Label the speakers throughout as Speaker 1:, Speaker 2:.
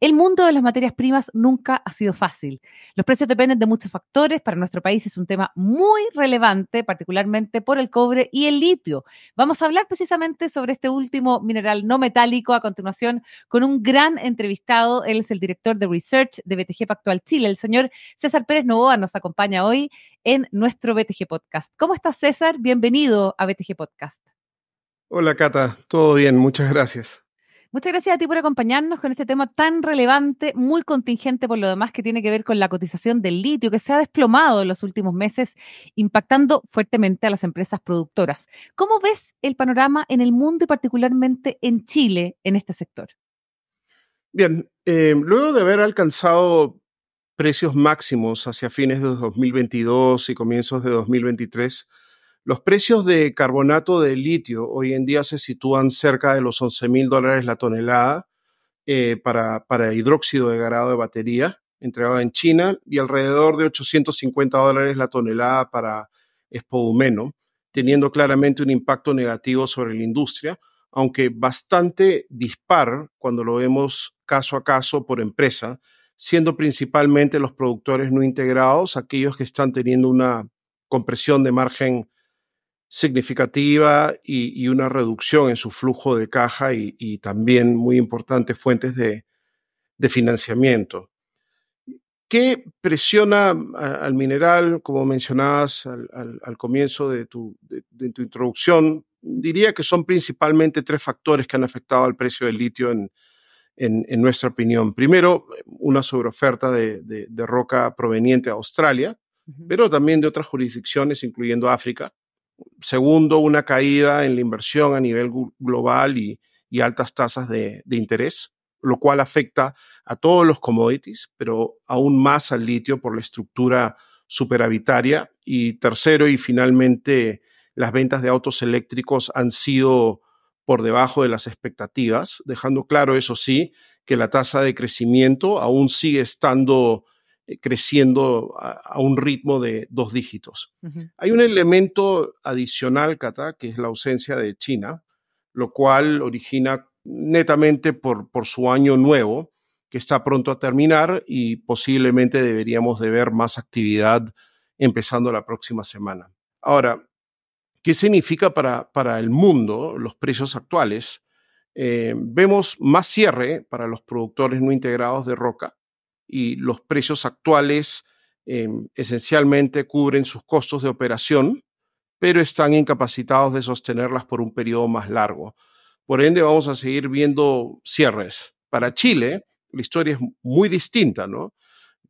Speaker 1: El mundo de las materias primas nunca ha sido fácil. Los precios dependen de muchos factores. Para nuestro país es un tema muy relevante, particularmente por el cobre y el litio. Vamos a hablar precisamente sobre este último mineral no metálico a continuación con un gran entrevistado. Él es el director de Research de BTG Pactual Chile. El señor César Pérez Novoa nos acompaña hoy en nuestro BTG Podcast. ¿Cómo estás, César? Bienvenido a BTG Podcast.
Speaker 2: Hola, Cata. Todo bien, muchas gracias.
Speaker 1: Muchas gracias a ti por acompañarnos con este tema tan relevante, muy contingente por lo demás, que tiene que ver con la cotización del litio, que se ha desplomado en los últimos meses, impactando fuertemente a las empresas productoras. ¿Cómo ves el panorama en el mundo y particularmente en Chile en este sector?
Speaker 2: Bien, eh, luego de haber alcanzado precios máximos hacia fines de 2022 y comienzos de 2023, los precios de carbonato de litio hoy en día se sitúan cerca de los 11 mil dólares la tonelada eh, para, para, hidróxido de grado de batería entregado en China y alrededor de 850 dólares la tonelada para espodumeno, teniendo claramente un impacto negativo sobre la industria, aunque bastante dispar cuando lo vemos caso a caso por empresa, siendo principalmente los productores no integrados aquellos que están teniendo una compresión de margen significativa y, una reducción en su flujo de caja y, también muy importantes fuentes de, financiamiento. ¿Qué presiona al mineral, como mencionabas al, comienzo de tu, introducción? Diría que son principalmente tres factores que han afectado al precio del litio en, nuestra opinión. Primero, una sobreoferta de, de roca proveniente de Australia, pero también de otras jurisdicciones, incluyendo África, Segundo, una caída en la inversión a nivel global y, altas tasas de, interés, lo cual afecta a todos los commodities, pero aún más al litio por la estructura superavitaria. Y tercero, y finalmente, las ventas de autos eléctricos han sido por debajo de las expectativas, dejando claro, eso sí, que la tasa de crecimiento aún sigue estando creciendo a, un ritmo de dos dígitos. Hay un elemento adicional, Cata, que es la ausencia de China, lo cual origina netamente por, por su año nuevo, que está pronto a terminar y posiblemente deberíamos de ver más actividad empezando la próxima semana. Ahora, ¿qué significa para, para el mundo los precios actuales? Eh, vemos más cierre para los productores no integrados de roca, y los precios actuales em, esencialmente cubren sus costos de operación, pero están incapacitados de sostenerlas por un periodo más largo. Por ende, vamos a seguir viendo cierres. Para Chile, la historia es muy distinta, ¿no?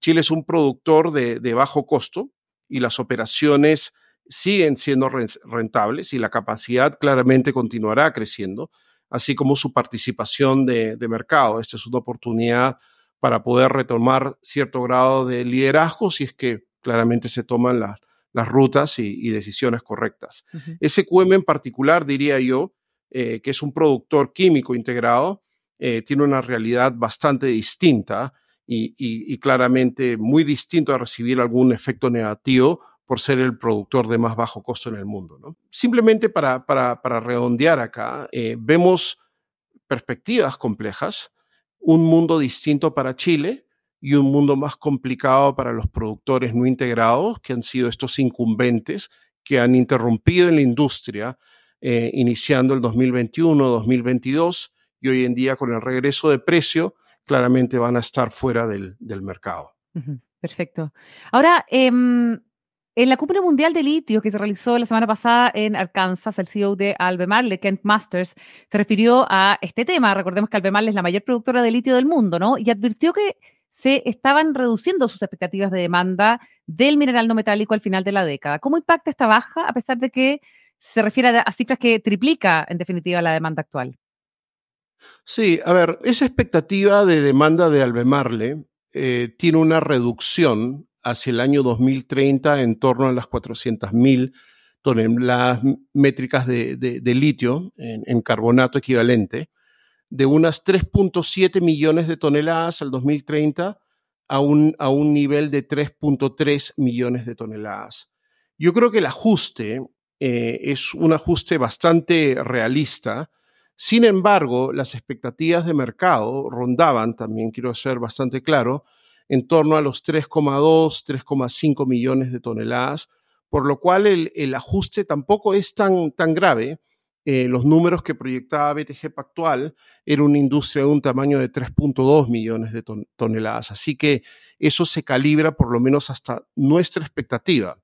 Speaker 2: Chile es un productor de, bajo costo y las operaciones siguen siendo rentables y la capacidad claramente continuará creciendo, así como su participación de, de mercado. Esta es una oportunidad para poder retomar cierto grado de liderazgo si es que claramente se toman las rutas y, decisiones correctas. Ese SQM en particular, diría yo, eh, que es un productor químico integrado, eh, tiene una realidad bastante distinta y, claramente muy distinto a recibir algún efecto negativo por ser el productor de más bajo costo en el mundo. Simplemente para, para, redondear acá, eh, vemos perspectivas complejas, un mundo distinto para Chile y un mundo más complicado para los productores no integrados, que han sido estos incumbentes que han interrumpido en la industria eh, iniciando el 2021-2022 y hoy en día con el regreso de precio claramente van a estar fuera del, mercado.
Speaker 1: Perfecto. Ahora, em, en la cumbre mundial de litio que se realizó la semana pasada en Arkansas, el CEO de Albemarle, Kent Masters, se refirió a este tema. Recordemos que Albemarle es la mayor productora de litio del mundo, ¿no? Y advirtió que se estaban reduciendo sus expectativas de demanda del mineral no metálico al final de la década. ¿Cómo impacta esta baja, a pesar de que se refiere a, cifras que triplica, en definitiva, la demanda actual?
Speaker 2: Sí, a ver, esa expectativa de demanda de Albemarle eh, tiene una reducción hacia el año 2030 en torno a las 400.000 toneladas métricas de, litio en, carbonato equivalente, de unas 3.7 millones de toneladas al 2030 a un, a un nivel de 3.3 millones de toneladas. Yo creo que el ajuste eh, es un ajuste bastante realista. Sin embargo, las expectativas de mercado rondaban, también quiero ser bastante claro, en torno a los 3,2, 3,5 millones de toneladas, por lo cual el, ajuste tampoco es tan, tan grave. Eh, los números que proyectaba BTG Pactual era una industria de un tamaño de 3.2 millones de toneladas. Así que eso se calibra por lo menos hasta nuestra expectativa.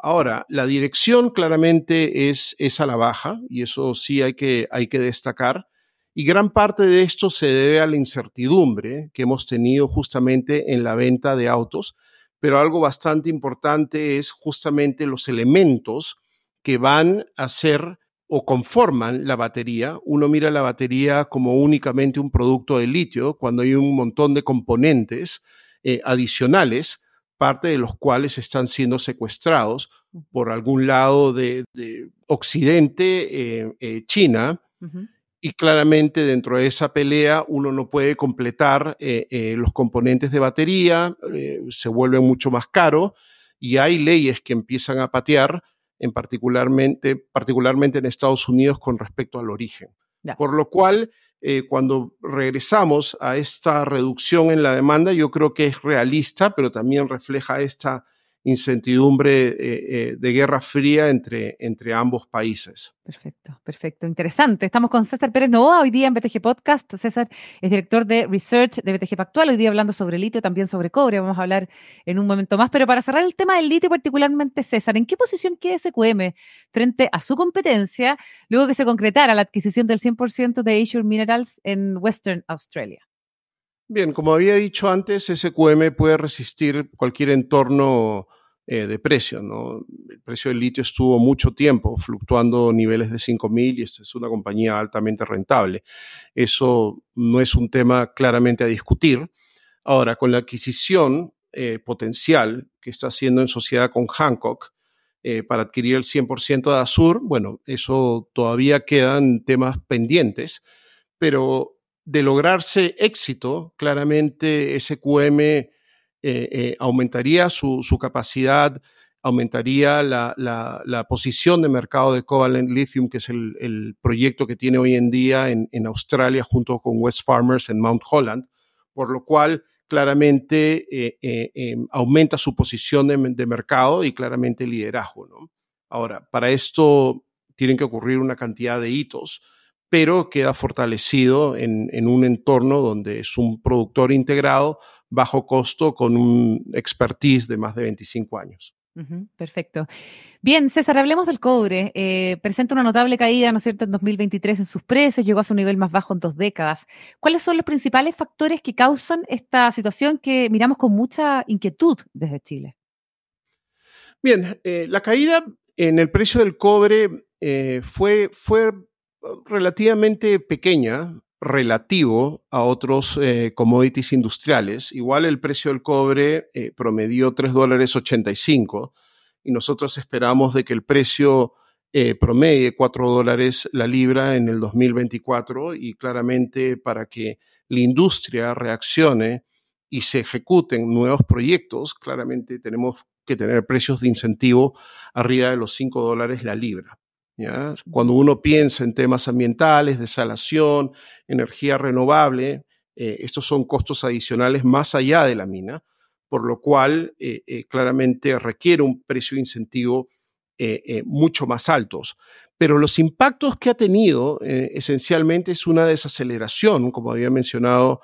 Speaker 2: Ahora, la dirección claramente es, es, a la baja y eso sí hay que, hay que destacar. Y gran parte de esto se debe a la incertidumbre que hemos tenido justamente en la venta de autos, pero algo bastante importante es justamente los elementos que van a ser o conforman la batería. Uno mira la batería como únicamente un producto de litio cuando hay un montón de componentes eh, adicionales, parte de los cuales están siendo secuestrados por algún lado de, Occidente, eh, eh, China, y claramente dentro de esa pelea uno no puede completar eh, eh, los componentes de batería, eh, se vuelve mucho más caro y hay leyes que empiezan a patear, en particularmente, particularmente en Estados Unidos con respecto al origen. Por lo cual, cuando regresamos a esta reducción en la demanda, yo creo que es realista, pero también refleja esta incertidumbre eh, eh, de guerra fría entre, entre ambos países.
Speaker 1: Perfecto, perfecto, interesante. Estamos con César Pérez Novoa hoy día en BTG Podcast. César es director de Research de BTG Pactual, hoy día hablando sobre litio, también sobre cobre, vamos a hablar en un momento más. Pero para cerrar el tema del litio particularmente, César, ¿en qué posición queda SQM frente a su competencia luego que se concretara la adquisición del 100% de Azure Minerals en Western Australia?
Speaker 2: Bien, como había dicho antes, SQM puede resistir cualquier entorno eh, de precio. ¿no? El precio del litio estuvo mucho tiempo fluctuando niveles de 5.000 y esta es una compañía altamente rentable. Eso no es un tema claramente a discutir. Ahora, con la adquisición eh, potencial que está haciendo en sociedad con Hancock eh, para adquirir el 100% de Azur, bueno, eso todavía quedan temas pendientes, pero de lograrse éxito, claramente SQM eh, eh, aumentaría su, capacidad, aumentaría la, posición de mercado de Covalent Lithium, que es el, proyecto que tiene hoy en día en, Australia junto con West Farmers en Mount Holland, por lo cual claramente eh, aumenta su posición de, mercado y claramente liderazgo. Ahora, para esto tienen que ocurrir una cantidad de hitos pero queda fortalecido en, un entorno donde es un productor integrado, bajo costo, con un expertise de más de 25 años.
Speaker 1: perfecto. Bien, César, hablemos del cobre. Eh, presenta una notable caída, ¿no es cierto?, en 2023 en sus precios, llegó a su nivel más bajo en dos décadas. ¿Cuáles son los principales factores que causan esta situación que miramos con mucha inquietud desde Chile?
Speaker 2: Bien, eh, la caída en el precio del cobre eh, fue, fue relativamente pequeña relativo a otros eh, commodities industriales. Igual el precio del cobre eh, promedió 3 dólares 85 y nosotros esperamos de que el precio eh, promedie 4 dólares la libra en el 2024 y claramente para que la industria reaccione y se ejecuten nuevos proyectos, claramente tenemos que tener precios de incentivo arriba de los 5 dólares la libra. Cuando uno piensa en temas ambientales, desalación, energía renovable, eh, estos son costos adicionales más allá de la mina, por lo cual eh, eh, claramente requiere un precio de incentivo mucho más altos. Pero los impactos que ha tenido esencialmente es una desaceleración, como había mencionado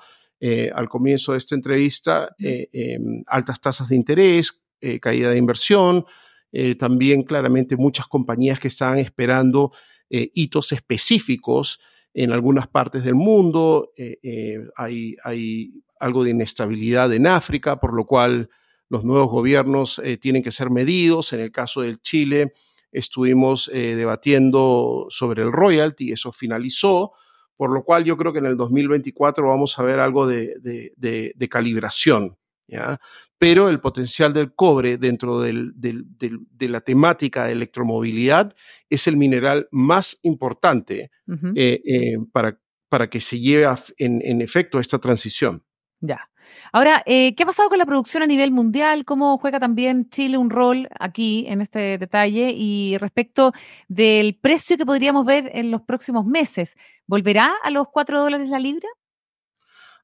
Speaker 2: al comienzo de esta entrevista, em, altas tasas de interés, caída de inversión, eh, también claramente muchas compañías que estaban esperando eh, hitos específicos en algunas partes del mundo. Eh, hay, hay, algo de inestabilidad en África, por lo cual los nuevos gobiernos tienen que ser medidos. En el caso del Chile, estuvimos debatiendo sobre el royalty, eso finalizó, por lo cual yo creo que en el 2024 vamos a ver algo de, de, de, calibración. ¿ya? Pero el potencial del cobre dentro de la temática de electromovilidad es el mineral más importante eh, eh, para, para que se lleve en, efecto esta transición.
Speaker 1: Ya. Ahora, eh, ¿qué ha pasado con la producción a nivel mundial? ¿Cómo juega también Chile un rol aquí en este detalle? Y respecto del precio que podríamos ver en los próximos meses, ¿volverá a los 4 dólares la libra?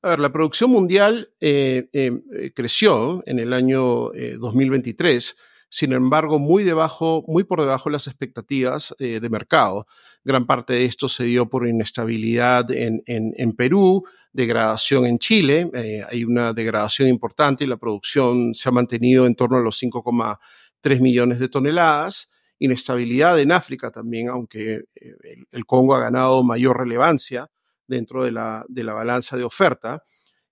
Speaker 2: A ver, la producción mundial eh, eh, eh, creció en el año 2023, sin embargo, muy debajo, muy por debajo de las expectativas de mercado. Gran parte de esto se dio por inestabilidad en, en, Perú, degradación en Chile. hay una degradación importante y la producción se ha mantenido en torno a los 5,3 millones de toneladas. Inestabilidad en África también, aunque el Congo ha ganado mayor relevancia dentro de la, de la balanza de oferta.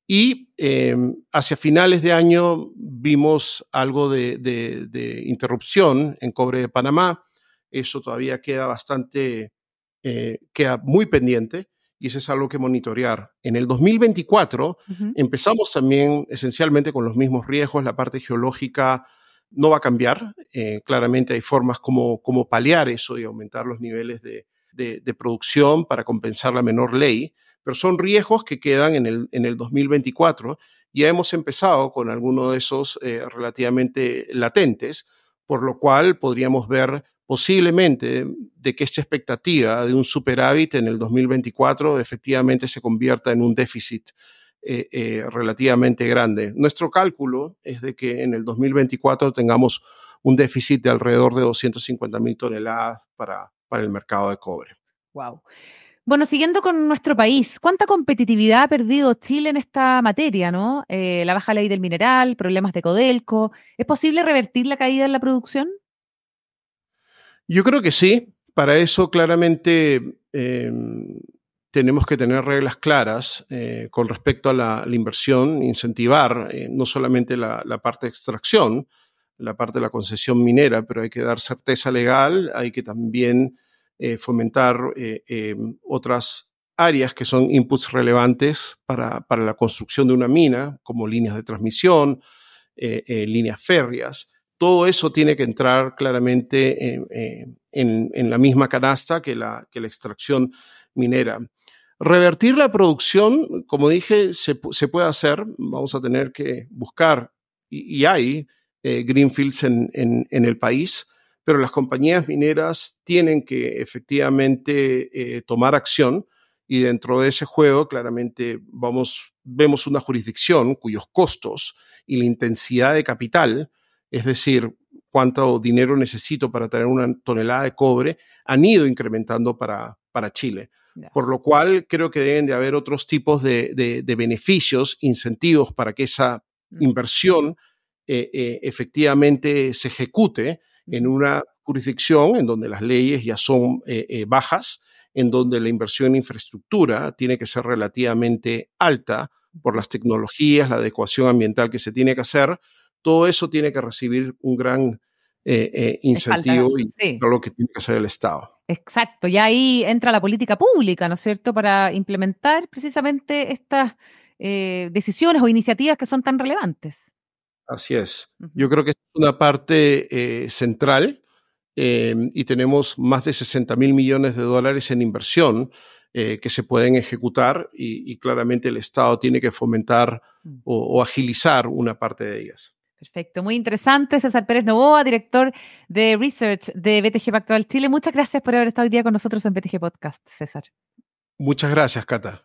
Speaker 2: Y em, hacia finales de año vimos algo de, de, interrupción en cobre de Panamá. Eso todavía queda bastante, eh, queda muy pendiente y eso es algo que monitorear. En el 2024 empezamos también esencialmente con los mismos riesgos. La parte geológica no va a cambiar. Eh, claramente hay formas como, como paliar eso y aumentar los niveles de, de, producción para compensar la menor ley, pero son riesgos que quedan en el, en el 2024. Ya hemos empezado con algunos de esos eh, relativamente latentes, por lo cual podríamos ver posiblemente de que esta expectativa de un superávit en el 2024 efectivamente se convierta en un déficit eh, eh, relativamente grande. Nuestro cálculo es de que en el 2024 tengamos un déficit de alrededor de 250 mil toneladas para, para el mercado de cobre.
Speaker 1: Wow. Bueno, siguiendo con nuestro país, ¿cuánta competitividad ha perdido Chile en esta materia, no? Eh, la baja ley del mineral, problemas de Codelco. ¿Es posible revertir la caída en la producción?
Speaker 2: Yo creo que sí. Para eso, claramente, em, tenemos que tener reglas claras eh, con respecto a la, inversión, incentivar eh, no solamente la, la, parte de extracción, la parte de la concesión minera, pero hay que dar certeza legal, hay que también eh, fomentar eh, em, otras áreas que son inputs relevantes para, para, la construcción de una mina, como líneas de transmisión, eh, líneas férreas. Todo eso tiene que entrar claramente en, en, la misma canasta que la, que la extracción minera. Revertir la producción, como dije, se, se, puede hacer. Vamos a tener que buscar, y, y hay greenfields en, en, en el país, pero las compañías mineras tienen que efectivamente eh, tomar acción y dentro de ese juego claramente vamos, vemos una jurisdicción cuyos costos y la intensidad de capital, es decir, cuánto dinero necesito para tener una tonelada de cobre, han ido incrementando para, para Chile. Por lo cual creo que deben de haber otros tipos de, beneficios, incentivos para que esa mm. inversión eh, eh, efectivamente se ejecute en una jurisdicción en donde las leyes ya son eh, eh, bajas, en donde la inversión en infraestructura tiene que ser relativamente alta por las tecnologías, la adecuación ambiental que se tiene que hacer, todo eso tiene que recibir un gran eh, incentivo y sí. lo que tiene que hacer el Estado.
Speaker 1: Exacto, y ahí entra la política pública, ¿no es cierto?, para implementar precisamente estas decisiones o iniciativas que son tan relevantes.
Speaker 2: Así es. Yo creo que es una parte eh, central em, y tenemos más de 60 mil millones de dólares en inversión eh, que se pueden ejecutar y, claramente el Estado tiene que fomentar mm. o, agilizar una parte de ellas.
Speaker 1: Perfecto, muy interesante. César Pérez Novoa, director de Research de BTG Pactual Chile. Muchas gracias por haber estado hoy día con nosotros en BTG Podcast, César.
Speaker 2: Muchas gracias, Cata.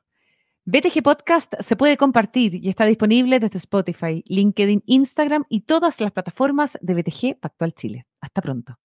Speaker 1: BTG Podcast se puede compartir y está disponible desde Spotify, LinkedIn, Instagram y todas las plataformas de BTG Pactual Chile. Hasta pronto.